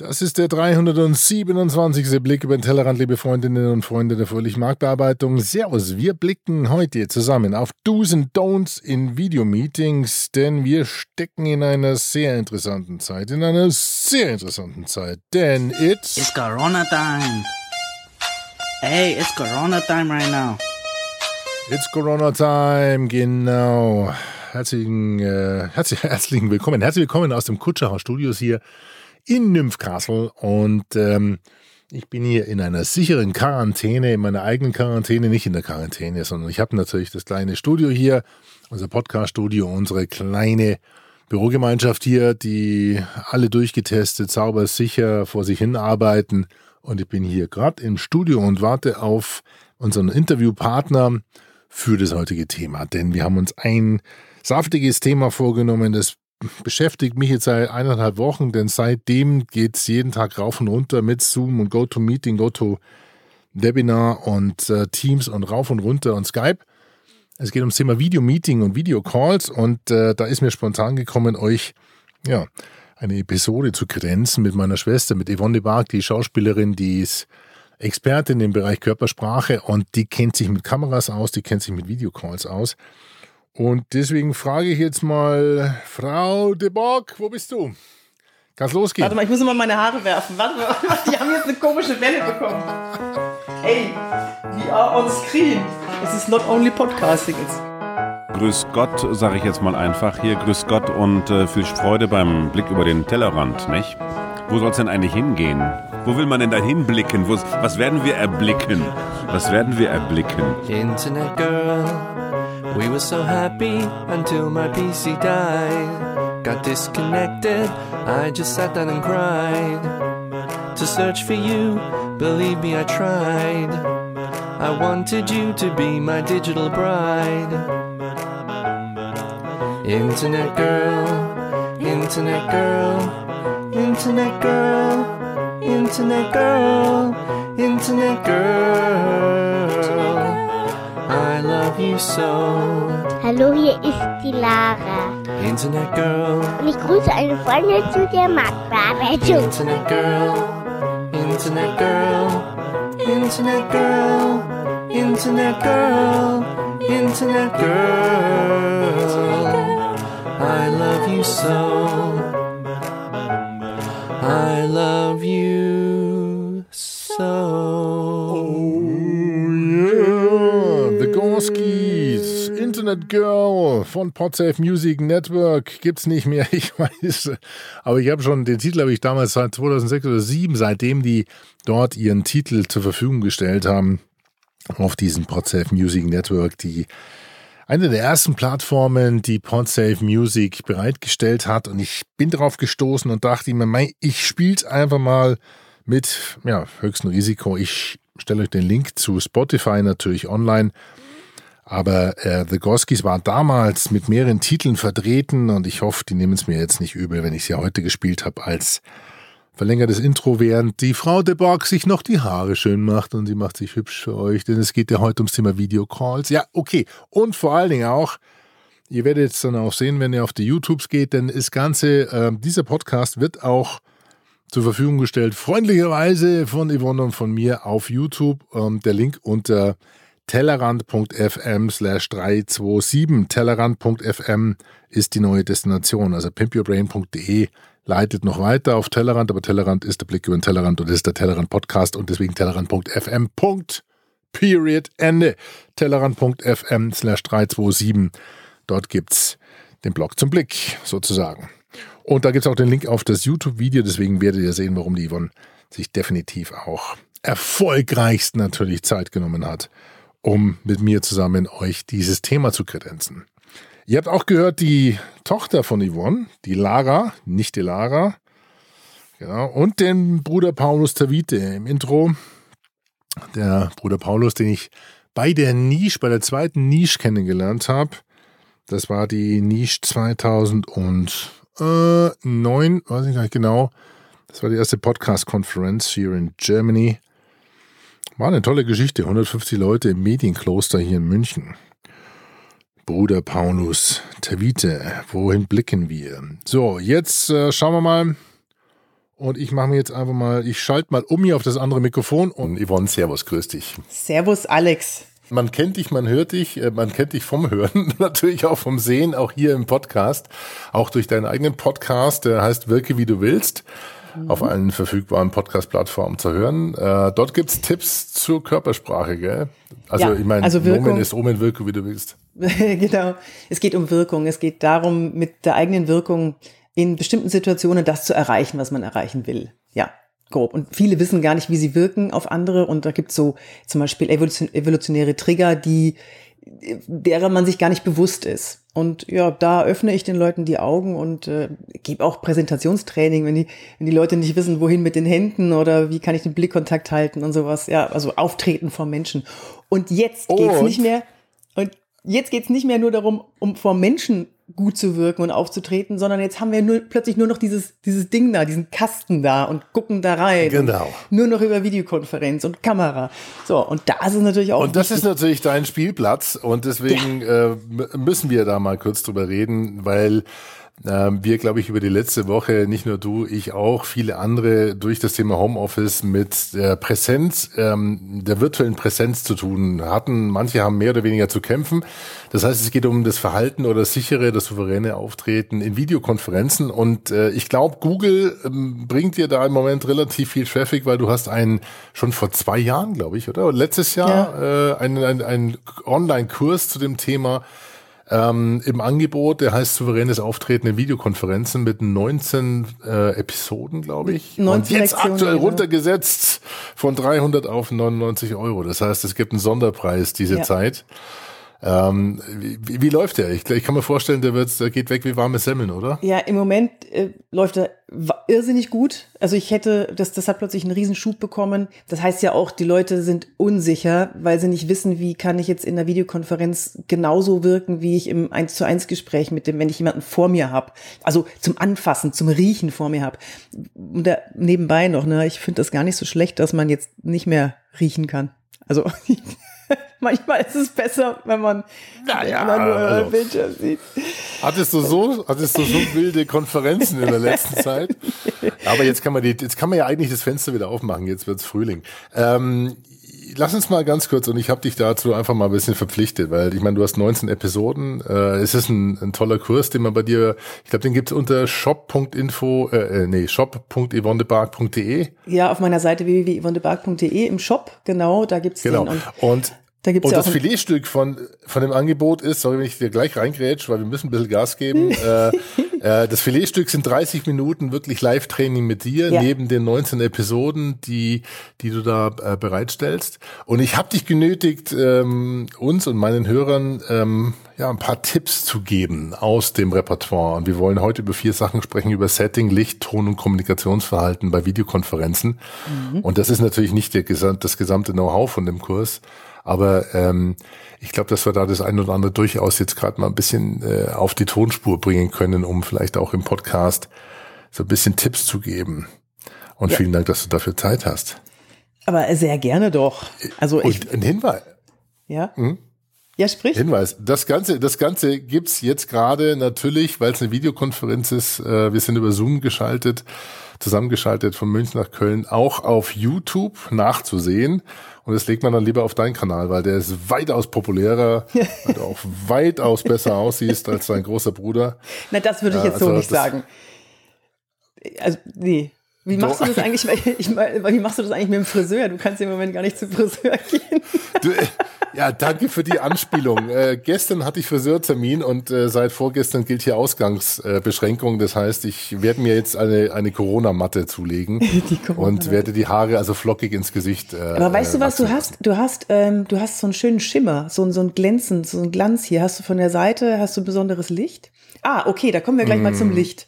Das ist der 327. Blick über den Tellerrand, liebe Freundinnen und Freunde der fröhlichen Marktbearbeitung. Servus, wir blicken heute zusammen auf Do's and Don'ts in Videomeetings, denn wir stecken in einer sehr interessanten Zeit, in einer sehr interessanten Zeit, denn it's... It's Corona time. Hey, it's Corona time right now. It's Corona time, genau. Herzlichen, äh, herzlich, herzlichen Willkommen. Herzlich willkommen aus dem Kutscherhaus Studios hier in Nymphcastle und ähm, ich bin hier in einer sicheren Quarantäne, in meiner eigenen Quarantäne, nicht in der Quarantäne, sondern ich habe natürlich das kleine Studio hier, unser Podcast-Studio, unsere kleine Bürogemeinschaft hier, die alle durchgetestet, sauber, sicher vor sich hin arbeiten. Und ich bin hier gerade im Studio und warte auf unseren Interviewpartner für das heutige Thema. Denn wir haben uns ein saftiges Thema vorgenommen, das beschäftigt mich jetzt seit eineinhalb Wochen, denn seitdem geht es jeden Tag rauf und runter mit Zoom und GoToMeeting, GoToWebinar und äh, Teams und rauf und runter und Skype. Es geht ums Thema Video-Meeting und Video-Calls und äh, da ist mir spontan gekommen, euch ja, eine Episode zu grenzen mit meiner Schwester, mit Yvonne de Barg, die Schauspielerin, die ist Expertin im Bereich Körpersprache und die kennt sich mit Kameras aus, die kennt sich mit Videocalls aus. Und deswegen frage ich jetzt mal, Frau de Bock, wo bist du? Kann's losgehen? Warte mal, ich muss immer meine Haare werfen. Warte mal, die haben jetzt eine komische Welle bekommen. Hey, we are on screen. Es ist not only podcasting. It's Grüß Gott, sage ich jetzt mal einfach hier. Grüß Gott und äh, viel Freude beim Blick über den Tellerrand, nicht? Wo soll es denn eigentlich hingehen? Wo will man denn da hinblicken? Wo's- Was werden wir erblicken? Was werden wir erblicken? Internet girl, we were so happy until my PC died. Got disconnected, I just sat down and cried. To search for you, believe me, I tried. I wanted you to be my digital bride. Internet girl, internet girl, internet girl, internet girl, internet girl. I love you so. Hallo, hier ist die Lara. Internet girl, Und ich grüße eine Freundin zu der Marktbearbeitung. internet girl, internet girl, internet girl, internet girl, internet girl. I love you so. Internet Girl von Podsafe Music Network gibt's nicht mehr, ich weiß. Aber ich habe schon, den Titel habe ich damals seit 2006 oder 2007, seitdem die dort ihren Titel zur Verfügung gestellt haben, auf diesem Podsafe Music Network, die eine der ersten Plattformen, die Podsafe Music bereitgestellt hat. Und ich bin darauf gestoßen und dachte mir, mei, ich spiel's einfach mal mit ja, höchstem Risiko. Ich stelle euch den Link zu Spotify natürlich online. Aber äh, The Goskis war damals mit mehreren Titeln vertreten und ich hoffe, die nehmen es mir jetzt nicht übel, wenn ich sie heute gespielt habe als verlängertes Intro, während die Frau de Borg sich noch die Haare schön macht und sie macht sich hübsch für euch, denn es geht ja heute ums Thema Videocalls. Ja, okay. Und vor allen Dingen auch, ihr werdet es dann auch sehen, wenn ihr auf die YouTubes geht, denn das Ganze, äh, dieser Podcast wird auch zur Verfügung gestellt, freundlicherweise von Yvonne und von mir auf YouTube. Ähm, der Link unter tellerrand.fm slash 327. Tellerrand.fm ist die neue Destination. Also pimpyourbrain.de leitet noch weiter auf Tellerrand, aber Tellerrand ist der Blick über den Tellerrand und ist der Tellerrand Podcast und deswegen tellerrand.fm. Period. Ende. Tellerrand.fm slash 327. Dort gibt's den Blog zum Blick sozusagen. Und da gibt es auch den Link auf das YouTube-Video, deswegen werdet ihr sehen, warum die Yvonne sich definitiv auch erfolgreichst natürlich Zeit genommen hat, um mit mir zusammen euch dieses Thema zu kredenzen. Ihr habt auch gehört, die Tochter von Yvonne, die Lara, nicht die Lara, genau, und den Bruder Paulus Tavite im Intro. Der Bruder Paulus, den ich bei der Nische, bei der zweiten Nische kennengelernt habe. Das war die Nische 2009, weiß ich gar nicht genau. Das war die erste Podcast-Konferenz hier in Germany. War eine tolle Geschichte. 150 Leute im Medienkloster hier in München. Bruder Paulus Tavite, wohin blicken wir? So, jetzt äh, schauen wir mal und ich mache mir jetzt einfach mal, ich schalte mal um hier auf das andere Mikrofon und Yvonne, Servus, grüß dich. Servus, Alex. Man kennt dich, man hört dich, äh, man kennt dich vom Hören, natürlich auch vom Sehen, auch hier im Podcast, auch durch deinen eigenen Podcast, der heißt Wirke wie du willst, auf allen verfügbaren Podcast-Plattformen zu hören. Äh, dort gibt's Tipps zur Körpersprache, gell? Also Ja, ich meine, also Wirkung- Nomen ist Omen, Wirke wie du willst. genau. Es geht um Wirkung. Es geht darum, mit der eigenen Wirkung in bestimmten Situationen das zu erreichen, was man erreichen will. Ja, grob. Und viele wissen gar nicht, wie sie wirken auf andere. Und da gibt's so zum Beispiel evolution evolutionäre Trigger, die derer man sich gar nicht bewusst ist. Und ja, da öffne ich den Leuten die Augen und äh, gebe auch Präsentationstraining, wenn die, wenn die Leute nicht wissen, wohin mit den Händen oder wie kann ich den Blickkontakt halten und sowas. Ja, also auftreten vor Menschen. Und jetzt geht's Und? nicht mehr. Und jetzt geht's nicht mehr nur darum, um vor Menschen gut zu wirken und aufzutreten, sondern jetzt haben wir nur, plötzlich nur noch dieses, dieses Ding da, diesen Kasten da und gucken da rein. Genau. Nur noch über Videokonferenz und Kamera. So, und da ist es natürlich auch. Und das ist natürlich dein Spielplatz und deswegen äh, m- müssen wir da mal kurz drüber reden, weil äh, wir, glaube ich, über die letzte Woche, nicht nur du, ich auch, viele andere durch das Thema Homeoffice mit der Präsenz, ähm, der virtuellen Präsenz zu tun hatten. Manche haben mehr oder weniger zu kämpfen. Das heißt, es geht um das Verhalten oder das sichere, das souveräne Auftreten in Videokonferenzen. Und äh, ich glaube, Google ähm, bringt dir da im Moment relativ viel Traffic, weil du hast einen schon vor zwei Jahren, glaube ich, oder? Letztes Jahr äh, einen, einen, einen Online-Kurs zu dem Thema ähm, im Angebot, der heißt souveränes Auftreten in Videokonferenzen mit 19 äh, Episoden, glaube ich. 19 Und jetzt Lektionen, aktuell genau. runtergesetzt von 300 auf 99 Euro. Das heißt, es gibt einen Sonderpreis diese Ja. Zeit. Ähm, wie, wie, läuft der? Ich, ich kann mir vorstellen, der, wird, der geht weg wie warme Semmeln, oder? Ja, im Moment äh, läuft er irrsinnig gut. Also ich hätte, das, das hat plötzlich einen Riesenschub bekommen. Das heißt ja auch, die Leute sind unsicher, weil sie nicht wissen, wie kann ich jetzt in der Videokonferenz genauso wirken, wie ich im 1 zu 1 Gespräch mit dem, wenn ich jemanden vor mir habe. Also zum Anfassen, zum Riechen vor mir habe. Und da, nebenbei noch, ne, ich finde das gar nicht so schlecht, dass man jetzt nicht mehr riechen kann. Also manchmal ist es besser, wenn man, Naja, wenn man nur also- Bildschirm sieht. Hattest du so, hattest du so wilde Konferenzen in der letzten Zeit? Aber jetzt kann man die, jetzt kann man ja eigentlich das Fenster wieder aufmachen. Jetzt wird's Frühling. Ähm, lass uns mal ganz kurz und ich habe dich dazu einfach mal ein bisschen verpflichtet, weil ich meine, du hast 19 Episoden. Äh, es ist ein, ein toller Kurs, den man bei dir, ich glaube, den gibt's unter shop.info, äh, äh, nee, shop.yvonnebark.de. Ja, auf meiner Seite www.yvonnebark.de im Shop, genau, da gibt's Genau. den. Und Und, da gibt's und ja das Filetstück von, von dem Angebot ist, sorry, wenn ich dir gleich reingrätsch, weil wir müssen ein bisschen Gas geben. äh, äh, das Filetstück sind 30 Minuten wirklich Live-Training mit dir, Ja. neben den 19 Episoden, die, die du da äh, bereitstellst. Und ich habe dich genötigt, ähm, uns und meinen Hörern ähm, ja ein paar Tipps zu geben aus dem Repertoire. Und wir wollen heute über vier Sachen sprechen, über Setting, Licht, Ton und Kommunikationsverhalten bei Videokonferenzen. Und das ist natürlich nicht der, das gesamte Know-how von dem Kurs. Aber ähm, ich glaube, dass wir da das ein oder andere durchaus jetzt gerade mal ein bisschen äh, auf die Tonspur bringen können, um vielleicht auch im Podcast so ein bisschen Tipps zu geben. Und vielen Dank, dass du dafür Zeit hast. aber sehr gerne doch. Also ich, ein Hinweis, ja. Ja, sprich. Hinweis. Das Ganze, das Ganze gibt's jetzt gerade natürlich, weil es eine Videokonferenz ist. Äh, wir sind über Zoom geschaltet, zusammengeschaltet von München nach Köln, auch auf YouTube nachzusehen. Und das legt man dann lieber auf deinen Kanal, weil der ist weitaus populärer, du auch weitaus besser aussiehst als dein großer Bruder. Na, das würde ich jetzt so also nicht das- sagen. Also, nee. Wie machst du das eigentlich? Ich meine, wie machst du das eigentlich mit dem Friseur? Du kannst im Moment gar nicht zum Friseur gehen. Du, äh, ja, danke für die Anspielung. Äh, gestern hatte ich Friseurtermin und äh, seit vorgestern gilt hier Ausgangsbeschränkung. Das heißt, ich werde mir jetzt eine, eine Corona-Matte zulegen und werde die Haare also flockig ins Gesicht. Äh, Aber weißt du, was du hast? Du hast, ähm, du hast so einen schönen Schimmer, so, ein- so ein Glänzen, so ein Glanz hier. Hast du von der Seite, hast du besonderes Licht? Ah, okay, da kommen wir gleich mal zum Licht.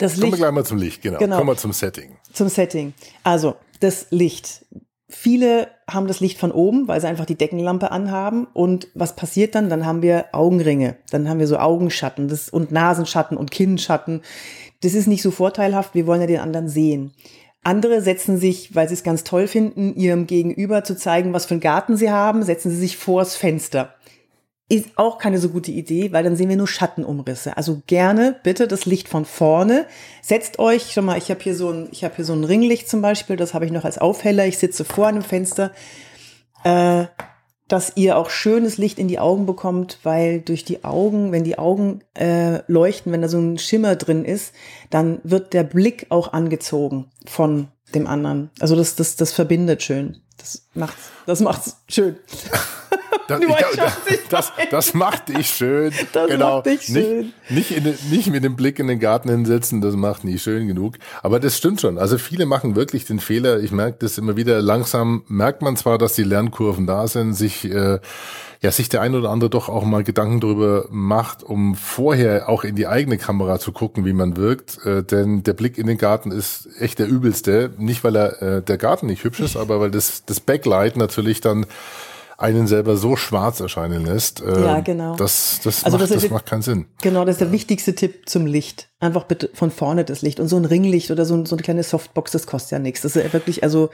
Das Kommen wir Licht gleich mal zum Licht, genau. Genau. Kommen wir zum Setting. zum Setting. Also, das Licht. Viele haben das Licht von oben, weil sie einfach die Deckenlampe anhaben. Und was passiert dann? Dann haben wir Augenringe. Dann haben wir so Augenschatten das, und Nasenschatten und Kinnschatten. Das ist nicht so vorteilhaft. Wir wollen ja den anderen sehen. Andere setzen sich, weil sie es ganz toll finden, ihrem Gegenüber zu zeigen, was für einen Garten sie haben, setzen sie sich vors Fenster. Ist auch keine so gute Idee, weil dann sehen wir nur Schattenumrisse. Also gerne bitte das Licht von vorne. Setzt euch schon mal, ich habe hier so ein, ich habe hier so ein Ringlicht zum Beispiel, das habe ich noch als Aufheller. Ich sitze vor einem Fenster, äh, dass ihr auch schönes Licht in die Augen bekommt, weil durch die Augen, wenn die Augen äh, leuchten, wenn da so ein Schimmer drin ist, dann wird der Blick auch angezogen von dem anderen. Also das, das, das verbindet schön. Das macht's, das macht's schön. Das, Du ich ich das, das macht dich schön. Das genau. macht dich schön. Nicht, nicht, in, nicht mit dem Blick in den Garten hinsetzen, das macht nicht schön genug. Aber das stimmt schon. Also viele machen wirklich den Fehler. Ich merke das immer wieder. Langsam merkt man zwar, dass die Lernkurven da sind, sich äh, ja sich der ein oder andere doch auch mal Gedanken darüber macht, um vorher auch in die eigene Kamera zu gucken, wie man wirkt. Äh, denn der Blick in den Garten ist echt der übelste. Nicht, weil er äh, der Garten nicht hübsch ist, aber weil das, das Backlight natürlich dann einen selber so schwarz erscheinen lässt. Äh, Ja, genau. Das, das, Also macht, das das macht keinen Sinn. Genau, das ist der wichtigste Tipp zum Licht. Einfach bitte von vorne das Licht. Und so ein Ringlicht oder so, ein, so eine kleine Softbox, das kostet ja nichts. Das ist ja wirklich, also,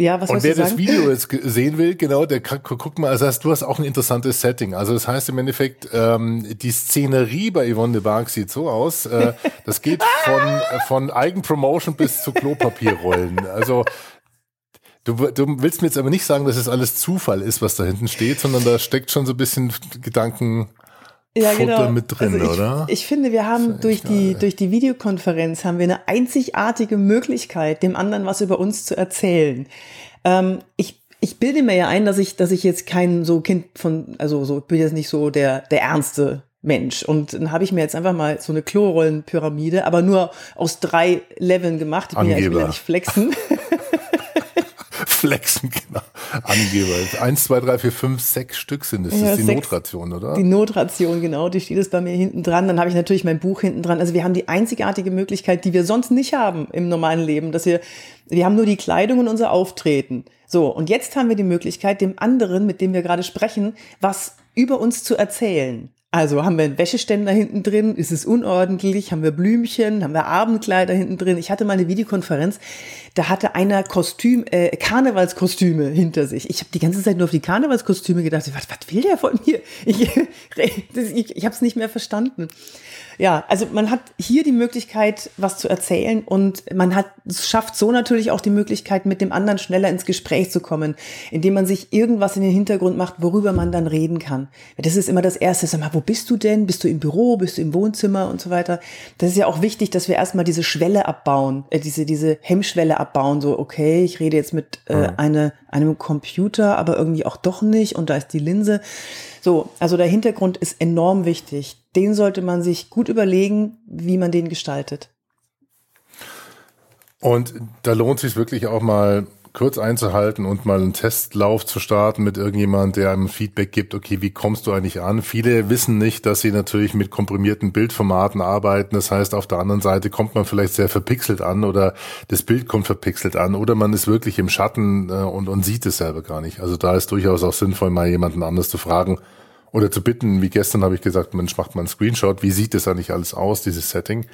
ja, was Und wer das? Video jetzt sehen will, genau, der kann, gu- guck mal, also hast, du hast auch ein interessantes Setting. Also das heißt im Endeffekt, ähm, die Szenerie bei Yvonne de Barg sieht so aus. Äh, das geht von, von Eigenpromotion bis zu Klopapierrollen. Also du, du willst mir jetzt aber nicht sagen, dass es alles Zufall ist, was da hinten steht, sondern da steckt schon so ein bisschen Gedanken. Futter mit drin, Also ich, oder? Ich finde, wir haben durch die, durch die Videokonferenz haben wir eine einzigartige Möglichkeit, dem anderen was über uns zu erzählen. Ähm, ich, ich bilde mir ja ein, dass ich, dass ich jetzt kein so Kind von, also so, ich bin jetzt nicht so der, der ernste Mensch. Und dann habe ich mir jetzt einfach mal so eine Klorollenpyramide, aber nur aus drei Leveln gemacht. Ich, bin ja, ich will ja nicht flexen. Flexen, genau. Angeber. Eins, zwei, drei, vier, fünf, sechs Stück sind es. Das Ja, ist die sechs. Notration, oder? Die Notration, genau, die steht es bei mir hinten dran. Dann habe ich natürlich mein Buch hinten dran. Also wir haben die einzigartige Möglichkeit, die wir sonst nicht haben im normalen Leben, dass wir, wir haben nur die Kleidung und unser Auftreten. So, und jetzt haben wir die Möglichkeit, dem anderen, mit dem wir gerade sprechen, was über uns zu erzählen. Also haben wir einen Wäscheständer hinten drin, ist es unordentlich, haben wir Blümchen, haben wir Abendkleider hinten drin. Ich hatte mal eine Videokonferenz, da hatte einer Kostüm, äh, Karnevalskostüme hinter sich. Ich habe die ganze Zeit nur auf die Karnevalskostüme gedacht, was, was will der von mir? Ich, ich, ich habe es nicht mehr verstanden. Ja, also man hat hier die Möglichkeit, was zu erzählen und man hat, es schafft so natürlich auch die Möglichkeit, mit dem anderen schneller ins Gespräch zu kommen, indem man sich irgendwas in den Hintergrund macht, worüber man dann reden kann. Das ist immer das Erste, sag mal, wo bist du denn? Bist du im Büro? Bist du im Wohnzimmer und so weiter? Das ist ja auch wichtig, dass wir erstmal diese Schwelle abbauen, äh, diese, diese Hemmschwelle abbauen, so, okay, ich rede jetzt mit äh, eine, einem Computer, aber irgendwie auch doch nicht und da ist die Linse. So, also der Hintergrund ist enorm wichtig. Den sollte man sich gut überlegen, wie man den gestaltet. Und da lohnt sich wirklich auch mal kurz einzuhalten und mal einen Testlauf zu starten mit irgendjemand, der einem Feedback gibt, okay, wie kommst du eigentlich an? Viele wissen nicht, dass sie natürlich mit komprimierten Bildformaten arbeiten. Das heißt, auf der anderen Seite kommt man vielleicht sehr verpixelt an oder das Bild kommt verpixelt an oder man ist wirklich im Schatten äh, und, und sieht es selber gar nicht. Also da ist durchaus auch sinnvoll, mal jemanden anders zu fragen oder zu bitten, wie gestern habe ich gesagt, Mensch, macht mal einen Screenshot, wie sieht das eigentlich alles aus, dieses Setting?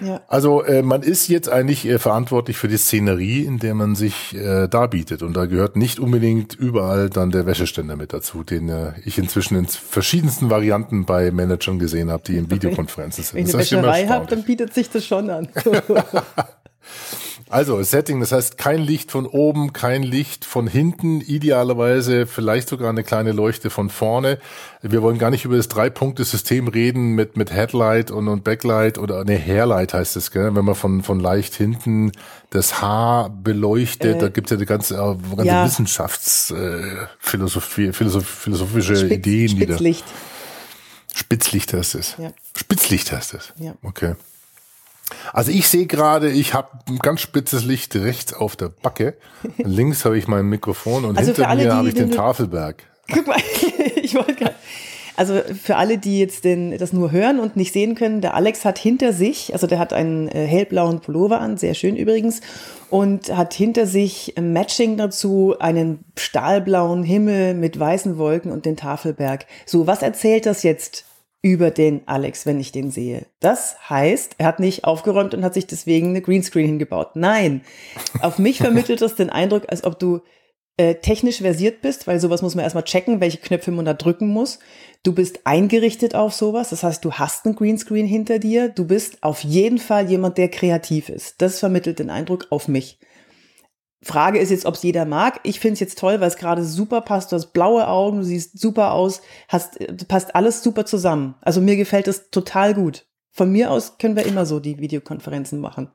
Ja. Also äh, man ist jetzt eigentlich äh, verantwortlich für die Szenerie, in der man sich äh, darbietet. Und da gehört nicht unbedingt überall dann der Wäscheständer mit dazu, den äh, ich inzwischen in verschiedensten Varianten bei Managern gesehen habe, die in Videokonferenzen sind. Wenn immer Wäscherei erstaunlich. dann bietet sich das schon an. Also Setting, das heißt kein Licht von oben, kein Licht von hinten, idealerweise vielleicht sogar eine kleine Leuchte von vorne. Wir wollen gar nicht über das Drei-Punkte-System reden mit, mit Headlight und, und Backlight oder ne, Hairlight heißt es, gell? wenn man von, von leicht hinten das Haar beleuchtet, da gibt's ja die ganze, äh, ganze ja. Wissenschaftsphilosophie, äh, philosoph, philosophische Spitz, Ideen, die da. Spitzlicht. Spitzlicht heißt es. Ja. Spitzlicht heißt es. Ja. Okay. Also ich sehe gerade, ich habe ein ganz spitzes Licht rechts auf der Backe. Links habe ich mein Mikrofon und Also hinter alle, mir habe ich den den- Tafelberg. Guck mal, ich wollte gerade. Also für alle, die jetzt den, das nur hören und nicht sehen können, der Alex hat hinter sich, also der hat einen äh, hellblauen Pullover an, sehr schön übrigens, und hat hinter sich Matching dazu einen stahlblauen Himmel mit weißen Wolken und den Tafelberg. So, was erzählt das jetzt über den Alex, wenn ich den sehe? Das heißt, er hat nicht aufgeräumt und hat sich deswegen eine Greenscreen hingebaut. Nein, auf mich vermittelt das den Eindruck, als ob du äh, technisch versiert bist, weil sowas muss man erstmal checken, welche Knöpfe man da drücken muss. Du bist eingerichtet auf sowas, das heißt, du hast einen Greenscreen hinter dir. Du bist auf jeden Fall jemand, der kreativ ist. Das vermittelt den Eindruck auf mich. Frage ist jetzt, ob es jeder mag. Ich finde es jetzt toll, weil es gerade super passt. Du hast blaue Augen, du siehst super aus, hast, passt alles super zusammen. Also mir gefällt es total gut. Von mir aus können wir immer so die Videokonferenzen machen.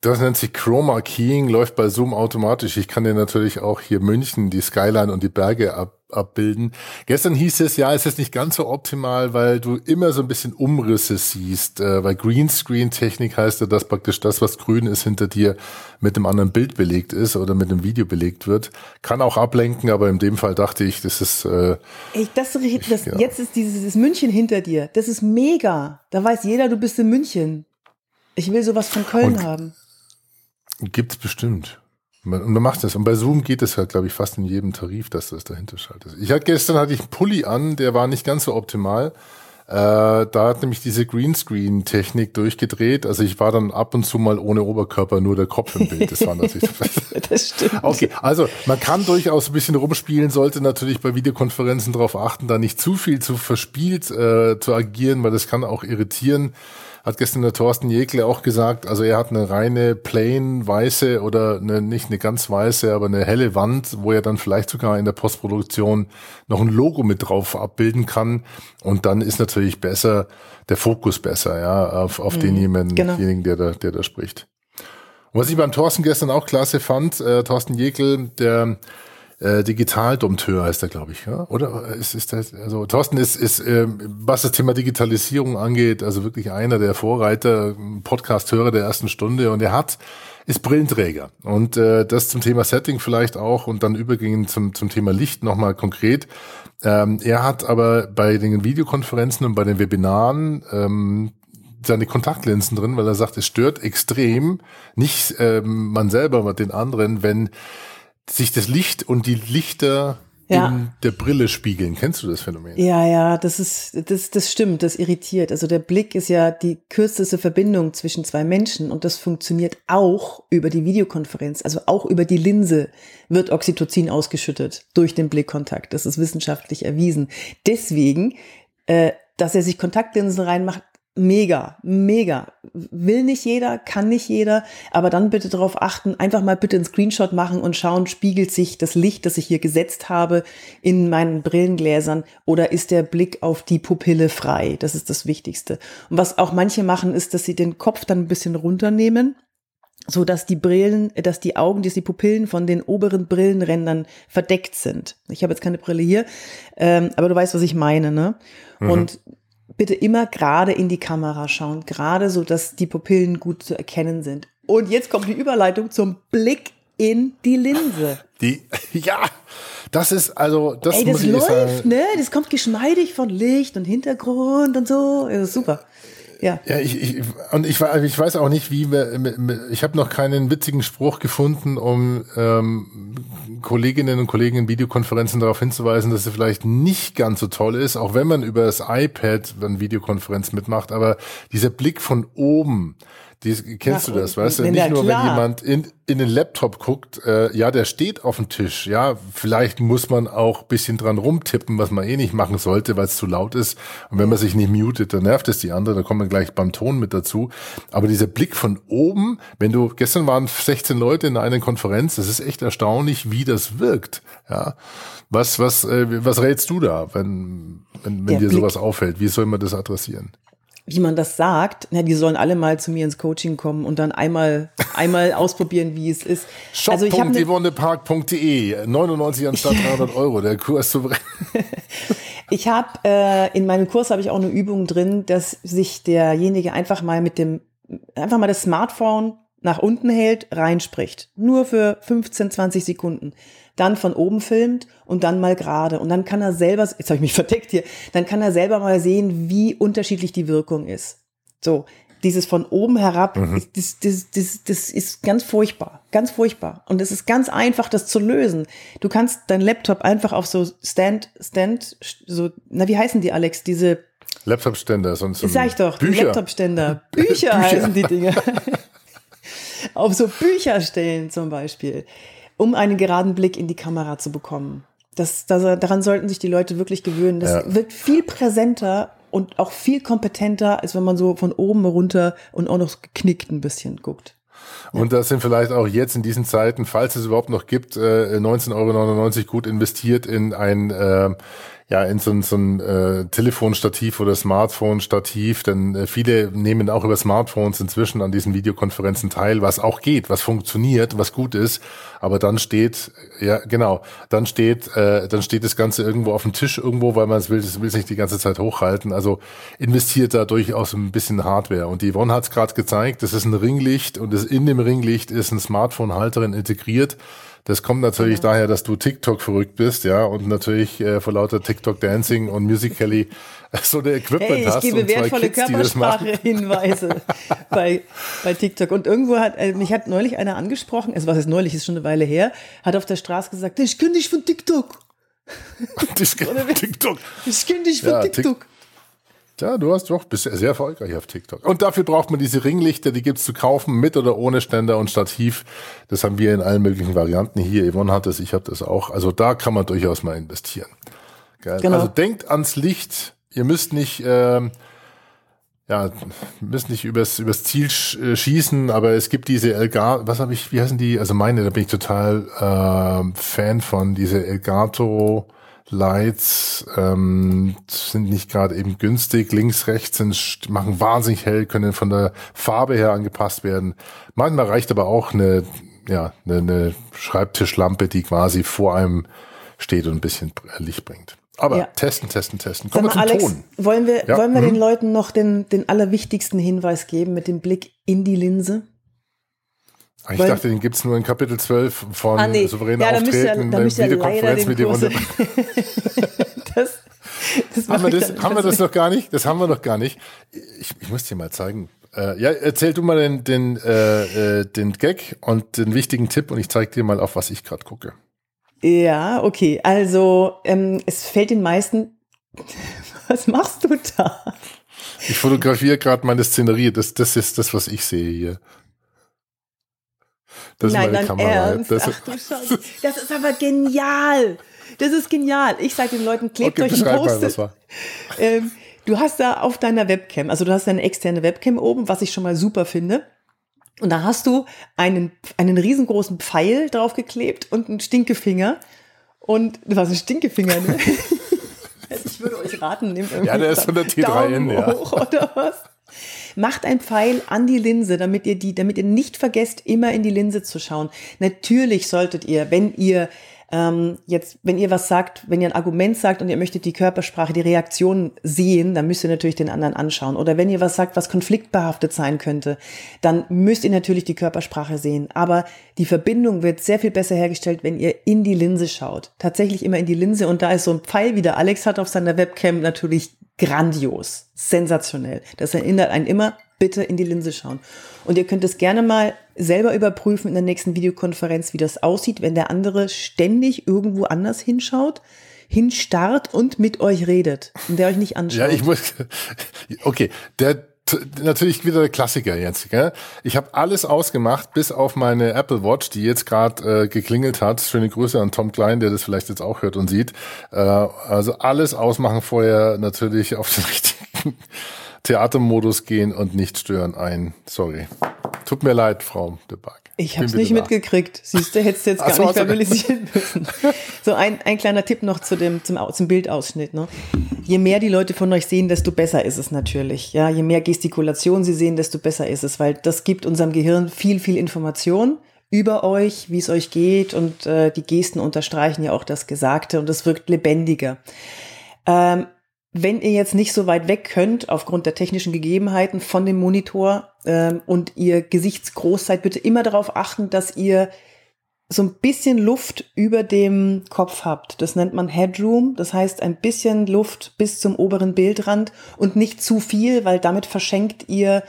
Das nennt sich Chroma Keying, läuft bei Zoom automatisch. Ich kann dir natürlich auch hier München, die Skyline und die Berge ab, abbilden. Gestern hieß es, ja, es ist nicht ganz so optimal, weil du immer so ein bisschen Umrisse siehst. Äh, weil Greenscreen-Technik heißt ja, dass praktisch das, was grün ist, hinter dir mit einem anderen Bild belegt ist oder mit einem Video belegt wird. Kann auch ablenken, aber in dem Fall dachte ich, das ist... Äh, ich, das, das, ja. Jetzt ist dieses München hinter dir. Das ist mega. Da weiß jeder, du bist in München. Ich will sowas von Köln und, haben. Gibt es bestimmt. Und man macht das. Und bei Zoom geht es halt, glaube ich, fast in jedem Tarif, dass das dahinter schaltet. Ich hatte gestern hatte ich einen Pulli an, der war nicht ganz so optimal. Äh, da hat nämlich diese Greenscreen-Technik durchgedreht. Also ich war dann ab und zu mal ohne Oberkörper, nur der Kopf im Bild. Das war natürlich. das stimmt. Okay, also man kann durchaus ein bisschen rumspielen, sollte natürlich bei Videokonferenzen darauf achten, da nicht zu viel zu verspielt äh, zu agieren, weil das kann auch irritieren hat gestern der Thorsten Jekle auch gesagt, also er hat eine reine plain weiße oder eine, nicht eine ganz weiße, aber eine helle Wand, wo er dann vielleicht sogar in der Postproduktion noch ein Logo mit drauf abbilden kann. Und dann ist natürlich besser, der Fokus besser, ja, auf, auf mhm, denjenigen, genau. der da, der da spricht. Und was ich beim Thorsten gestern auch klasse fand, äh, Thorsten Jekel, der äh, Digitaldompteur heißt er, glaube ich, ja? oder ist, ist das, also Thorsten ist, ist äh, was das Thema Digitalisierung angeht, also wirklich einer der Vorreiter, Podcast-Hörer der ersten Stunde und er hat ist Brillenträger und äh, das zum Thema Setting vielleicht auch und dann übergehen zum zum Thema Licht nochmal konkret. Ähm, er hat aber bei den Videokonferenzen und bei den Webinaren ähm, seine Kontaktlinsen drin, weil er sagt, es stört extrem, nicht ähm, man selber, aber den anderen, wenn sich das Licht und die Lichter ja. in der Brille spiegeln. Kennst du das Phänomen? Ja, ja, das ist, das, das stimmt, das irritiert. Also der Blick ist ja die kürzeste Verbindung zwischen zwei Menschen und das funktioniert auch über die Videokonferenz, also auch über die Linse wird Oxytocin ausgeschüttet durch den Blickkontakt. Das ist wissenschaftlich erwiesen. Deswegen, äh, dass er sich Kontaktlinsen reinmacht, mega, mega. Will nicht jeder, kann nicht jeder, aber dann bitte darauf achten, einfach mal bitte einen Screenshot machen und schauen, spiegelt sich das Licht, das ich hier gesetzt habe, in meinen Brillengläsern oder ist der Blick auf die Pupille frei? Das ist das Wichtigste. Und was auch manche machen, ist, dass sie den Kopf dann ein bisschen runternehmen so dass die Brillen, dass die Augen, dass die Pupillen von den oberen Brillenrändern verdeckt sind. Ich habe jetzt keine Brille hier, ähm, aber du weißt, was ich meine, ne? Mhm. Und bitte immer gerade in die Kamera schauen, gerade so, dass die Pupillen gut zu erkennen sind. Und jetzt kommt die Überleitung zum Blick in die Linse. Die, ja, das ist also, das Ey, das läuft, ne? Das kommt geschmeidig von Licht und Hintergrund und so. Super. Ja. Ja, ich, ich und ich, ich weiß auch nicht, wie wir, ich habe noch keinen witzigen Spruch gefunden, um ähm, Kolleginnen und Kollegen in Videokonferenzen darauf hinzuweisen, dass sie vielleicht nicht ganz so toll ist, auch wenn man über das iPad eine Videokonferenz mitmacht, aber dieser Blick von oben, die, kennst Ach, du das, weißt du? Nicht nur, klar. wenn jemand in, in den Laptop guckt, äh, ja, der steht auf dem Tisch, ja, vielleicht muss man auch bisschen dran rumtippen, was man eh nicht machen sollte, weil es zu laut ist. Und wenn man sich nicht mutet, dann nervt es die andere, da kommen wir gleich beim Ton mit dazu. Aber dieser Blick von oben, wenn du, gestern waren 16 Leute in einer Konferenz, das ist echt erstaunlich, wie das wirkt, ja. Was, was, äh, was rätst du da, wenn, wenn, wenn dir Blick. sowas auffällt? Wie soll man das adressieren? Wie man das sagt, na, die sollen alle mal zu mir ins Coaching kommen und dann einmal, einmal ausprobieren, wie es ist. Shop.yvonnepark.de, also 99 anstatt 300 Euro, der Kurs zu Ich habe, äh, in meinem Kurs habe ich auch eine Übung drin, dass sich derjenige einfach mal mit dem, einfach mal das Smartphone nach unten hält, reinspricht. Nur für 15, 20 Sekunden dann von oben filmt und dann mal gerade. Und dann kann er selber, jetzt habe ich mich verdeckt hier, dann kann er selber mal sehen, wie unterschiedlich die Wirkung ist. So, dieses von oben herab, mhm. das, das, das, das ist ganz furchtbar, ganz furchtbar. Und es ist ganz einfach, das zu lösen. Du kannst deinen Laptop einfach auf so Stand, Stand, so, na, wie heißen die, Alex? Diese Laptop-Ständer, sonst. Sag ich doch, Bücher. Laptop-Ständer. Bücher, Bücher heißen die Dinge. auf so Bücher stellen zum Beispiel. Um einen geraden Blick in die Kamera zu bekommen. Das, das, daran sollten sich die Leute wirklich gewöhnen. Das Ja. wirkt viel präsenter und auch viel kompetenter, als wenn man so von oben runter und auch noch geknickt ein bisschen guckt. Und das sind vielleicht auch jetzt in diesen Zeiten, falls es überhaupt noch gibt, äh, 19,99 Euro gut investiert in ein, äh, ja, in so ein, so ein äh, Telefonstativ oder Smartphone-Stativ. Denn äh, viele nehmen auch über Smartphones inzwischen an diesen Videokonferenzen teil, was auch geht, was funktioniert, was gut ist. Aber dann steht, ja genau, dann steht, äh, dann steht das Ganze irgendwo auf dem Tisch irgendwo, weil man es will, das will es nicht die ganze Zeit hochhalten. Also investiert da durchaus ein bisschen Hardware. Und Yvonne hat es gerade gezeigt, das ist ein Ringlicht und das in dem Ringlicht ist ein Smartphone-Halterin integriert. Das kommt natürlich daher, dass du TikTok verrückt bist, ja, und natürlich äh, vor lauter TikTok Dancing und Musical.ly so eine Equipment Hey, ich hast gebe und wertvolle. Körpersprache-Hinweise bei, bei TikTok. Und irgendwo hat, äh, mich hat neulich einer angesprochen, also was ist neulich, ist schon eine Weile her, hat auf der Straße gesagt, ich kenne dich von TikTok. Das- TikTok. Ich kenne dich von Ja, Tik- TikTok. Ja, du hast doch, bist sehr erfolgreich auf TikTok. Und dafür braucht man diese Ringlichter, die gibt's zu kaufen, mit oder ohne Ständer und Stativ. Das haben wir in allen möglichen Varianten hier. Yvonne hat das, ich habe das auch. Also da kann man durchaus mal investieren. Geil. Genau. Also denkt ans Licht. Ihr müsst nicht, ähm, ja, müsst nicht übers, übers Ziel äh, schießen, aber es gibt diese Elgato, was habe ich, wie heißen die? Also meine, da bin ich total ähm, Fan von, diese Elgato Lights ähm, sind nicht gerade eben günstig. Links, rechts sind, machen wahnsinnig hell, können von der Farbe her angepasst werden. Manchmal reicht aber auch eine, ja, eine, eine Schreibtischlampe, die quasi vor einem steht und ein bisschen Licht bringt. Aber Ja. testen, testen, testen. Kommen wir zum Alex, Ton. wollen wir, Ja, wollen wir mhm. den Leuten noch den, den allerwichtigsten Hinweis geben mit dem Blick in die Linse? Ich weil- dachte, den gibt's nur in Kapitel 12 von souveränen Ah, ja, da müsst ihr, Auftreten in da der Videokonferenz mit dem Kurs. das, das Haben wir das, haben wir das noch gar nicht? Das haben wir noch gar nicht. Ich, ich muss dir mal zeigen. Äh, ja, erzähl du mal den, den, äh, äh, den Gag und den wichtigen Tipp und ich zeig dir mal, auf was ich gerade gucke. Ja, okay. Also ähm, es fällt den meisten. Was machst du da? Ich fotografiere gerade meine Szenerie. Das, das ist das, was ich sehe hier. Das Nein, ist meine Kamera. Ernst? Das, Ach du Scheiße. Das ist aber genial. Das ist genial. Ich sage den Leuten, klebt okay, euch ein war. Ähm, du hast da auf deiner Webcam, also du hast eine externe Webcam oben, was ich schon mal super finde. Und da hast du einen, einen riesengroßen Pfeil draufgeklebt und einen Stinkefinger. Und du hast ein Stinkefinger, ne? ich würde euch raten, nehmt irgendwie Ja, der ist von der T3N, Daumen ja. hoch oder was? Macht ein Pfeil an die Linse, damit ihr die, damit ihr nicht vergesst, immer in die Linse zu schauen. Natürlich solltet ihr, wenn ihr ähm, jetzt, wenn ihr was sagt, wenn ihr ein Argument sagt und ihr möchtet die Körpersprache, die Reaktion sehen, dann müsst ihr natürlich den anderen anschauen. Oder wenn ihr was sagt, was konfliktbehaftet sein könnte, dann müsst ihr natürlich die Körpersprache sehen. Aber die Verbindung wird sehr viel besser hergestellt, wenn ihr in die Linse schaut. Tatsächlich immer in die Linse und da ist so ein Pfeil, wie der Alex hat auf seiner Webcam, natürlich grandios, sensationell. Das erinnert einen immer, bitte in die Linse schauen. Und ihr könnt es gerne mal selber überprüfen in der nächsten Videokonferenz, wie das aussieht, wenn der andere ständig irgendwo anders hinschaut, hinstarrt und mit euch redet und der euch nicht anschaut. Ja, ich muss. Okay, der natürlich wieder der Klassiker jetzt. Gell? Ich habe alles ausgemacht, bis auf meine Apple Watch, die jetzt gerade äh, geklingelt hat. Schöne Grüße an Tom Klein, der das vielleicht jetzt auch hört und sieht. Äh, also alles ausmachen vorher, natürlich auf den richtigen Theatermodus gehen und nicht stören ein. Sorry. Tut mir leid, Frau de Barg. Ich hab's wieder nicht mitgekriegt. Siehst du, hättest du jetzt gar so, nicht du- verbalisieren müssen. So ein, ein kleiner Tipp noch zu dem, zum, zum Bildausschnitt. Ne? Je mehr die Leute von euch sehen, desto besser ist es natürlich. Ja, je mehr Gestikulation sie sehen, desto besser ist es, weil das gibt unserem Gehirn viel, viel Information über euch, wie es euch geht und äh, die Gesten unterstreichen ja auch das Gesagte und es wirkt lebendiger. Ähm, wenn ihr jetzt nicht so weit weg könnt, aufgrund der technischen Gegebenheiten von dem Monitor ähm, und ihr gesichtsgroß seid, bitte immer darauf achten, dass ihr so ein bisschen Luft über dem Kopf habt. Das nennt man Headroom. Das heißt ein bisschen Luft bis zum oberen Bildrand und nicht zu viel, weil damit verschenkt ihr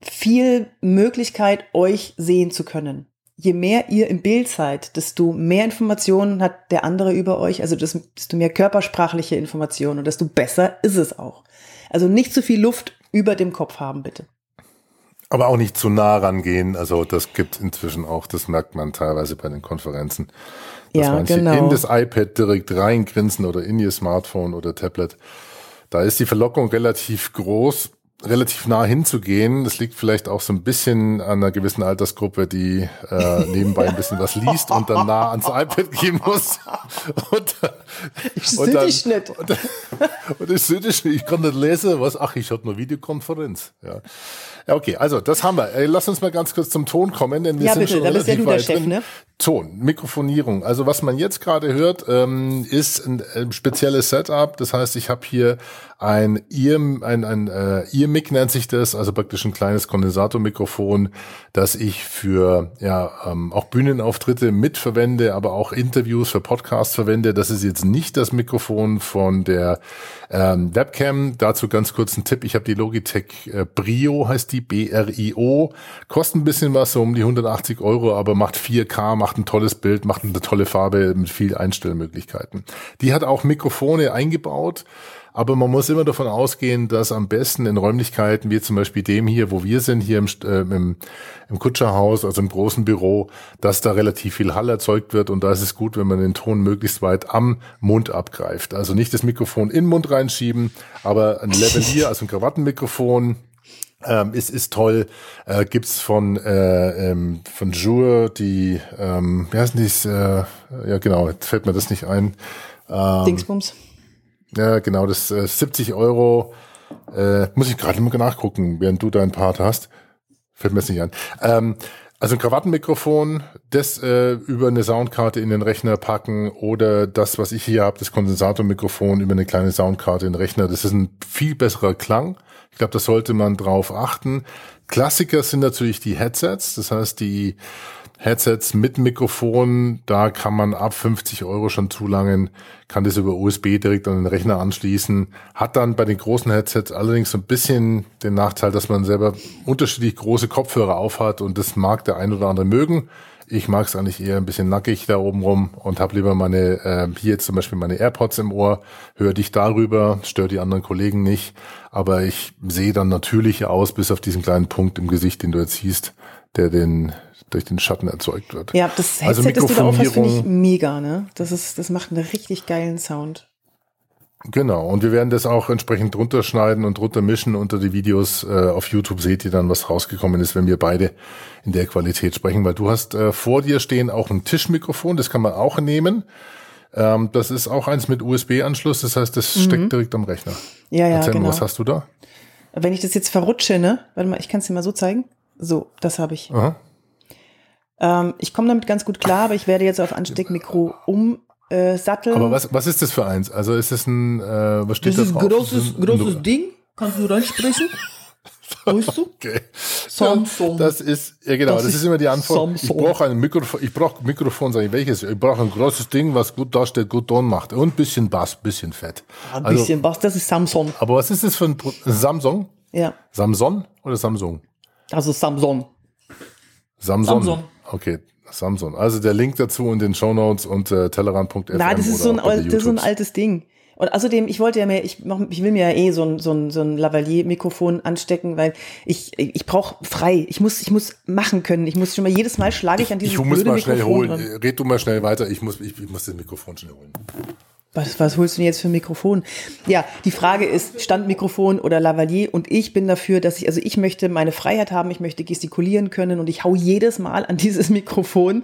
viel Möglichkeit, euch sehen zu können. Je mehr ihr im Bild seid, desto mehr Informationen hat der andere über euch, also desto mehr körpersprachliche Informationen und desto besser ist es auch. Also nicht zu viel Luft über dem Kopf haben, bitte. Aber auch nicht zu nah rangehen. Also das gibt inzwischen auch, das merkt man teilweise bei den Konferenzen. Dass Ja, manche genau. in das iPad direkt reingrinsen oder in ihr Smartphone oder Tablet. Da ist die Verlockung relativ groß, relativ nah hinzugehen. Das liegt vielleicht auch so ein bisschen an einer gewissen Altersgruppe, die äh, nebenbei ein bisschen was liest und dann nah ans iPad gehen muss. Und, Ich und dann- dich nicht. Und, und ich, sehe dich nicht, ich kann nicht lesen, was, ach, ich hatte eine Videokonferenz. Ja. ja, okay, also das haben wir. Ey, lass uns mal ganz kurz zum Ton kommen, denn wir Ja, sind bitte, schon bist ja relativ du der weit Chef, drin. ne? Ton, Mikrofonierung. Also was man jetzt gerade hört, ähm, ist ein, ein spezielles Setup. Das heißt, ich habe hier ein Ear, ein, ein äh, Ear-Mic nennt sich das, also praktisch ein kleines Kondensatormikrofon, das ich für ja ähm, auch Bühnenauftritte mitverwende, aber auch Interviews für Podcasts verwende. Das ist jetzt nicht das Mikrofon von der ähm, Webcam. Dazu ganz kurz ein Tipp. Ich habe die Logitech äh, Brio, heißt die, B-R-I-O. Kostet ein bisschen was, so um die 180 Euro, aber macht 4K, macht ein tolles Bild, macht eine tolle Farbe mit viel Einstellmöglichkeiten. Die hat auch Mikrofone eingebaut. Aber man muss immer davon ausgehen, dass am besten in Räumlichkeiten wie zum Beispiel dem hier, wo wir sind, hier im, äh, im, im Kutscherhaus, also im großen Büro, dass da relativ viel Hall erzeugt wird und da ist es gut, wenn man den Ton möglichst weit am Mund abgreift. Also nicht das Mikrofon in den Mund reinschieben, aber ein Lavalier, also ein Krawattenmikrofon, ähm, ist, ist toll. Äh, gibt's von, äh, ähm, von Jure die, ähm, wie heißen die's, äh, ja genau, jetzt fällt mir das nicht ein. Ähm, Dingsbums. Ja, genau, das äh, 70 Euro. Äh, muss ich gerade mal nachgucken, während du deinen Part hast. Fällt mir jetzt nicht an. Ähm, also ein Krawattenmikrofon, das äh, über eine Soundkarte in den Rechner packen oder das, was ich hier habe, das Kondensatormikrofon über eine kleine Soundkarte in den Rechner. Das ist ein viel besserer Klang. Ich glaube, da sollte man drauf achten. Klassiker sind natürlich die Headsets, das heißt die Headsets mit Mikrofon, da kann man ab 50 Euro schon zulangen, kann das über USB direkt an den Rechner anschließen. Hat dann bei den großen Headsets allerdings so ein bisschen den Nachteil, dass man selber unterschiedlich große Kopfhörer aufhat und das mag der ein oder andere mögen. Ich mag es eigentlich eher ein bisschen nackig da oben rum und habe lieber meine, äh, hier jetzt zum Beispiel meine AirPods im Ohr, höre dich darüber, stört die anderen Kollegen nicht, aber ich sehe dann natürlich aus, bis auf diesen kleinen Punkt im Gesicht, den du jetzt siehst, der den durch den Schatten erzeugt wird. Ja, das Also Headset, das du da auf hast, finde ich mega, ne? Das ist, das macht einen richtig geilen Sound. Genau, und wir werden das auch entsprechend drunter schneiden und drunter mischen unter die Videos. Äh, auf YouTube seht ihr dann, was rausgekommen ist, wenn wir beide in der Qualität sprechen, weil du hast äh, vor dir stehen auch ein Tischmikrofon, das kann man auch nehmen. Ähm, das ist auch eins mit USB-Anschluss, das heißt, das steckt direkt am Rechner. Mhm. Ja, ja, Erzähl genau. mal, was hast du da? Wenn ich das jetzt verrutsche, ne? Warte mal, ich kann es dir mal so zeigen. So, das habe ich. Aha. Ähm, ich komme damit ganz gut klar, aber ich werde jetzt auf Ansteckmikro umsatteln. Aber was, was ist das für eins? Also ist es ein, äh, was steht das da ist drauf? ein großes, Das ist ein- großes Ding. Kannst du reinsprechen? weißt du? Okay. Samsung. Das ist, ja genau, das, Das ist, ist immer die Antwort. Ich Samsung. brauche ein Mikrofon, ich brauche Mikrofon, sag ich, welches? Ich brauche ein großes Ding, was gut darstellt, gut Ton macht. Und ein bisschen Bass, bisschen Fett. Ein Also, bisschen was, das ist Samsung. aber was ist das für ein Pro Samsung? Ja, Samsung oder Samsung? also Samsung. Samsung. Samsung. Okay, Samsung. Also der Link dazu in den Shownotes und äh, tellerrand.fm. Na, das ist, so ein, das ist so ein altes Ding. Und außerdem, ich wollte ja mehr, ich, mach, ich will mir ja eh so ein, so ein, so ein Lavalier-Mikrofon anstecken, weil ich, ich brauche frei. Ich muss, ich muss machen können. Ich muss schon mal jedes Mal schlage ich an dieses Ich muss mal schnell Mikrofon holen. dran. Red du mal schnell weiter. Ich muss, ich, ich muss das Mikrofon schnell holen. Was, was holst du denn jetzt für ein Mikrofon? Ja, die Frage ist Standmikrofon oder Lavalier und ich bin dafür, dass ich, also ich möchte meine Freiheit haben, ich möchte gestikulieren können und ich hau jedes Mal an dieses Mikrofon,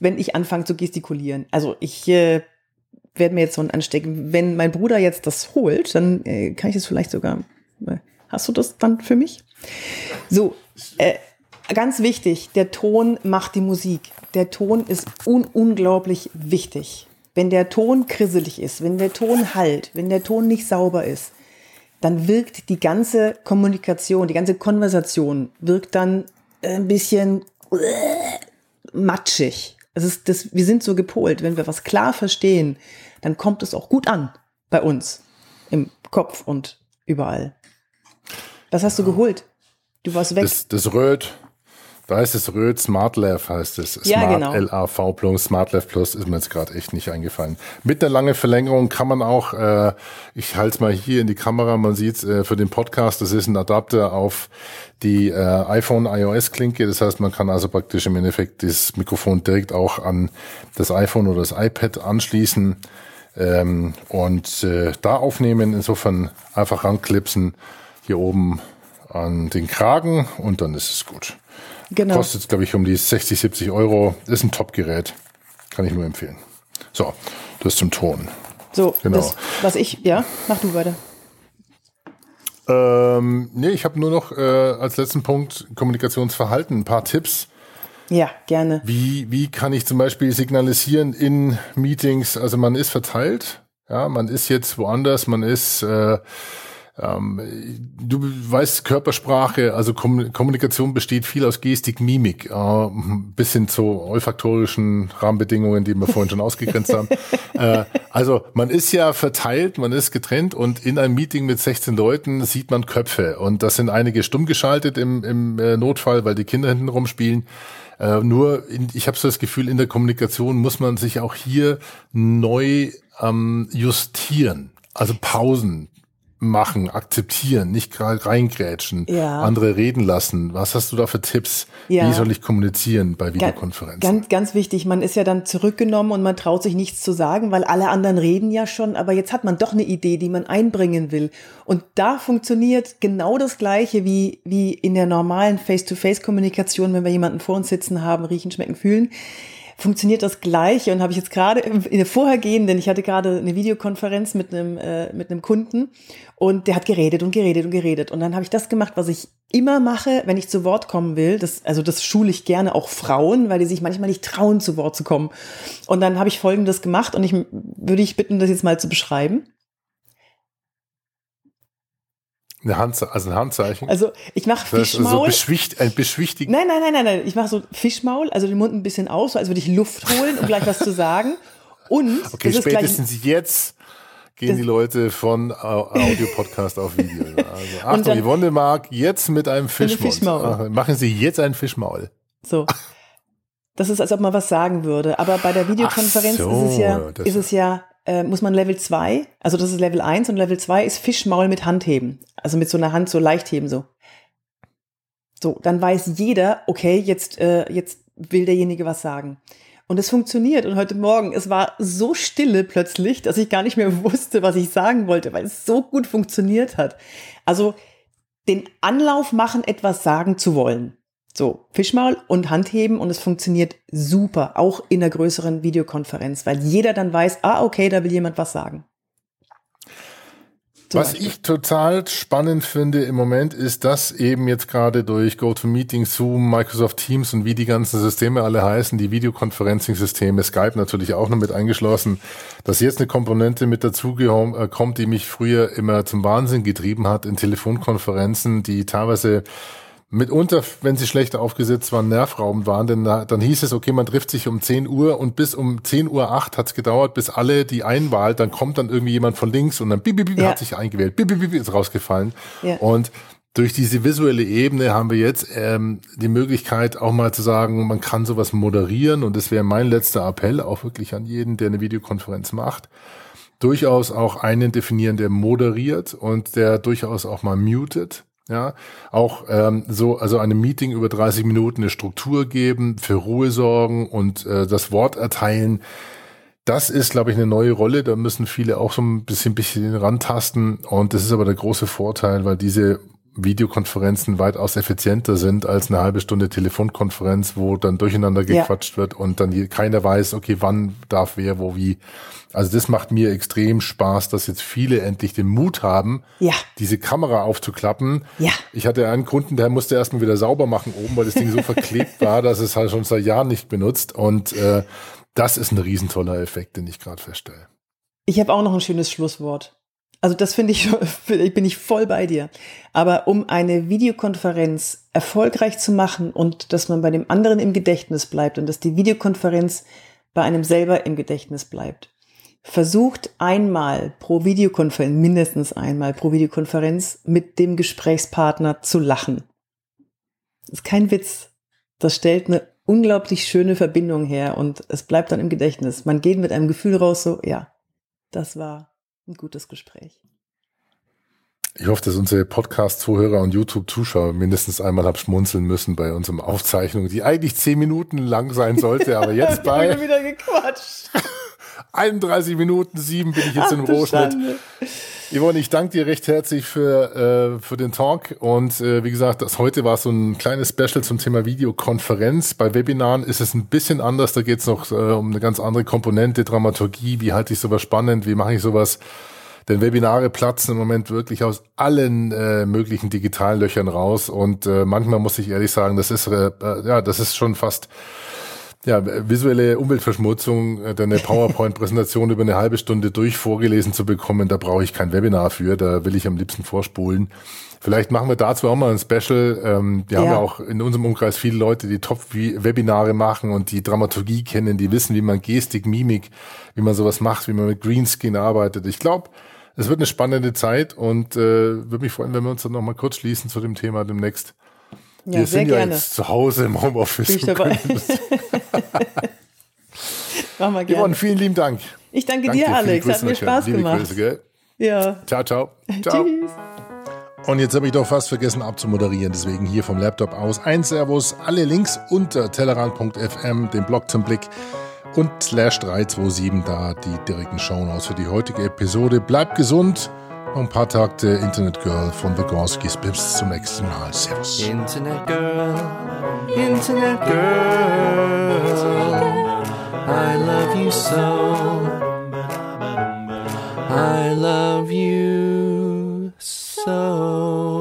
wenn ich anfange zu gestikulieren. Also ich äh, werde mir jetzt so ein anstecken. Wenn mein Bruder jetzt das holt, dann äh, kann ich das vielleicht sogar. Äh, hast du das dann für mich? So, äh, ganz wichtig, der Ton macht die Musik. Der Ton ist un unglaublich wichtig. Wenn der Ton krisselig ist, wenn der Ton halt, wenn der Ton nicht sauber ist, dann wirkt die ganze Kommunikation, die ganze Konversation wirkt dann ein bisschen matschig. Es ist das, wir sind so gepolt. Wenn wir was klar verstehen, dann kommt es auch gut an bei uns im Kopf und überall. Was hast du geholt? Du warst weg. Das, das Röd, Da heißt es Röd SmartLav, heißt es. Ja, Smart genau. LAV Plus, SmartLav Plus ist mir jetzt gerade echt nicht eingefallen. Mit einer langen Verlängerung kann man auch, äh, ich halte es mal hier in die Kamera, man sieht äh, für den Podcast, das ist ein Adapter auf die äh, iPhone iOS Klinke. Das heißt, man kann also praktisch im Endeffekt das Mikrofon direkt auch an das iPhone oder das iPad anschließen ähm, und äh, da aufnehmen. Insofern einfach ranklipsen hier oben an den Kragen und dann ist es gut. Genau. Kostet, glaube ich, um die 60, 70 Euro. Ist ein Top-Gerät. Kann ich nur empfehlen. So, das zum Ton. So, Genau. das, was ich, ja, mach du weiter. Ähm, nee, ich habe nur noch äh, als letzten Punkt Kommunikationsverhalten, ein paar Tipps. Ja, gerne. Wie, wie kann ich zum Beispiel signalisieren in Meetings? Also man ist verteilt, ja, man ist jetzt woanders, man ist, äh, ähm, du weißt Körpersprache, also Kom Kommunikation besteht viel aus Gestik, Mimik, äh, bis hin zu olfaktorischen Rahmenbedingungen, die wir vorhin schon ausgegrenzt haben. Äh, also man ist ja verteilt, man ist getrennt und in einem Meeting mit 16 Leuten sieht man Köpfe und das sind einige stumm geschaltet im, im äh, Notfall, weil die Kinder hinten rumspielen. Äh, nur, in, ich habe so das Gefühl, in der Kommunikation muss man sich auch hier neu ähm, justieren. Also Pausen machen, akzeptieren, nicht gerade reingrätschen, Ja. andere reden lassen. Was hast du da für Tipps? Ja. Wie soll ich kommunizieren bei Videokonferenzen? Ganz, ganz wichtig, man ist ja dann zurückgenommen und man traut sich nichts zu sagen, weil alle anderen reden ja schon, aber jetzt hat man doch eine Idee, die man einbringen will. Und da funktioniert genau das Gleiche wie, wie in der normalen Face-to-Face-Kommunikation, wenn wir jemanden vor uns sitzen haben, riechen, schmecken, fühlen. Funktioniert das Gleiche und habe ich jetzt gerade in der vorhergehenden, ich hatte gerade eine Videokonferenz mit einem, äh, mit einem Kunden und der hat geredet und geredet und geredet. Und dann habe ich das gemacht, was ich immer mache, wenn ich zu Wort kommen will. Das, also das schule ich gerne auch Frauen, weil die sich manchmal nicht trauen, zu Wort zu kommen. Und dann habe ich Folgendes gemacht und ich würde ich bitten, das jetzt mal zu beschreiben. Eine Handze also ein Handzeichen. Also ich mache ist also Fischmaul. beschwicht, ein beschwichtigen. Nein, nein, nein, nein, nein. Ich mache so Fischmaul, also den Mund ein bisschen aus, so als würde ich Luft holen, um gleich was zu sagen. Und Okay, ist gleich, spätestens jetzt gehen die Leute von Au- Audio-Podcast auf Video. Also Achtung, dann- Yvonne Mark, jetzt mit einem Fischmaul. Fischmaul. Ach, Machen Sie jetzt ein Fischmaul. So. Das ist, als ob man was sagen würde. Aber bei der Videokonferenz so, ist es ja, ist es ja, äh, muss man Level 2, also das ist Level 1 und Level 2 ist Fischmaul mit Handheben. Also mit so einer Hand so leicht heben, so. So, dann weiß jeder, okay, jetzt, äh, jetzt will derjenige was sagen. Und es funktioniert. Und heute Morgen, es war so stille plötzlich, dass ich gar nicht mehr wusste, was ich sagen wollte, weil es so gut funktioniert hat. Also den Anlauf machen, etwas sagen zu wollen. So, Fischmaul und Handheben und es funktioniert super, auch in einer größeren Videokonferenz, weil jeder dann weiß, ah, okay, da will jemand was sagen. Zum Was Beispiel. ich total spannend finde im Moment ist, dass eben jetzt gerade durch GoToMeeting, Zoom, Microsoft Teams und wie die ganzen Systeme alle heißen, die Videoconferencing-Systeme, Skype natürlich auch noch mit eingeschlossen, dass jetzt eine Komponente mit dazu äh, kommt, die mich früher immer zum Wahnsinn getrieben hat in Telefonkonferenzen, die teilweise mitunter, wenn sie schlecht aufgesetzt waren, nervraubend waren, denn da, dann hieß es, okay, man trifft sich um 10 Uhr und bis um 10 Uhr 8 hat es gedauert, bis alle die einwahlt, dann kommt dann irgendwie jemand von links und dann bip, bip, bip, Ja. hat sich eingewählt, bip, bip, bip, ist rausgefallen. Ja. Und durch diese visuelle Ebene haben wir jetzt ähm, die Möglichkeit auch mal zu sagen, man kann sowas moderieren und das wäre mein letzter Appell, auch wirklich an jeden, der eine Videokonferenz macht, durchaus auch einen definieren, der moderiert und der durchaus auch mal mutet. Ja, auch ähm, so, also einem Meeting über 30 Minuten eine Struktur geben, für Ruhe sorgen und äh, das Wort erteilen. Das ist, glaube ich, eine neue Rolle. Da müssen viele auch so ein bisschen, bisschen rantasten. Und das ist aber der große Vorteil, weil diese Videokonferenzen weitaus effizienter sind als eine halbe Stunde Telefonkonferenz, wo dann durcheinander Ja. gequatscht wird und dann keiner weiß, okay, wann darf wer, wo, wie. Also das macht mir extrem Spaß, dass jetzt viele endlich den Mut haben, Ja. diese Kamera aufzuklappen. Ja. Ich hatte einen Kunden, der musste erstmal wieder sauber machen oben, weil das Ding so verklebt war, dass es halt schon seit Jahren nicht benutzt. Und äh, das ist ein riesentoller Effekt, den ich gerade feststelle. Ich habe auch noch ein schönes Schlusswort. Also das finde ich, bin ich voll bei dir. Aber um eine Videokonferenz erfolgreich zu machen und dass man bei dem anderen im Gedächtnis bleibt und dass die Videokonferenz bei einem selber im Gedächtnis bleibt, versucht einmal pro Videokonferenz, mindestens einmal pro Videokonferenz mit dem Gesprächspartner zu lachen. Das ist kein Witz. Das stellt eine unglaublich schöne Verbindung her und es bleibt dann im Gedächtnis. Man geht mit einem Gefühl raus, so, ja, das war ein gutes Gespräch. Ich hoffe, dass unsere Podcast-Zuhörer und YouTube-Zuschauer mindestens einmal hab schmunzeln müssen bei unserem Aufzeichnung, die eigentlich zehn Minuten lang sein sollte, aber jetzt bei wieder gequatscht. 31 Minuten sieben bin ich jetzt Ach, im Rohschnitt. Yvonne, ich danke dir recht herzlich für, äh, für den Talk. Und äh, wie gesagt, das heute war so ein kleines Special zum Thema Videokonferenz. Bei Webinaren ist es ein bisschen anders. Da geht es noch äh, um eine ganz andere Komponente, Dramaturgie. Wie halte ich sowas spannend? Wie mache ich sowas? Denn Webinare platzen im Moment wirklich aus allen äh, möglichen digitalen Löchern raus. Und äh, manchmal muss ich ehrlich sagen, das ist äh, äh, ja, das ist schon fast ja, visuelle Umweltverschmutzung, äh, eine PowerPoint-Präsentation über eine halbe Stunde durch vorgelesen zu bekommen, da brauche ich kein Webinar für, da will ich am liebsten vorspulen. Vielleicht machen wir dazu auch mal ein Special. Ähm, wir haben Ja. ja auch in unserem Umkreis viele Leute, die Top-Webinare machen und die Dramaturgie kennen, die wissen, wie man Gestik, Mimik, wie man sowas macht, wie man mit Greenscreen arbeitet. Ich glaube, es wird eine spannende Zeit und äh, würde mich freuen, wenn wir uns dann noch mal kurz schließen zu dem Thema demnächst. Ja, wir sehr sind ja gerne. jetzt zu Hause im Homeoffice. Bin ich dabei. Machen wir Yvonne, gerne. vielen lieben Dank. Ich danke, Danke dir, viele Alex. Hat mir. Spaß Liebe gemacht. Grüße, gell? Ja. Ciao, ciao. Ciao. Tschüss. Und jetzt habe ich doch fast vergessen abzumoderieren, deswegen hier vom Laptop aus ein Servus, alle Links unter tellerrand.fm, den Blog zum Blick und slash 327 da die direkten Shownotes für die heutige Episode. Bleibt gesund, Ein paar Takte Internet Girl von The Bis zum nächsten Mal. Servus. Internet Girl, Internet Girl, I love you so. I love you so.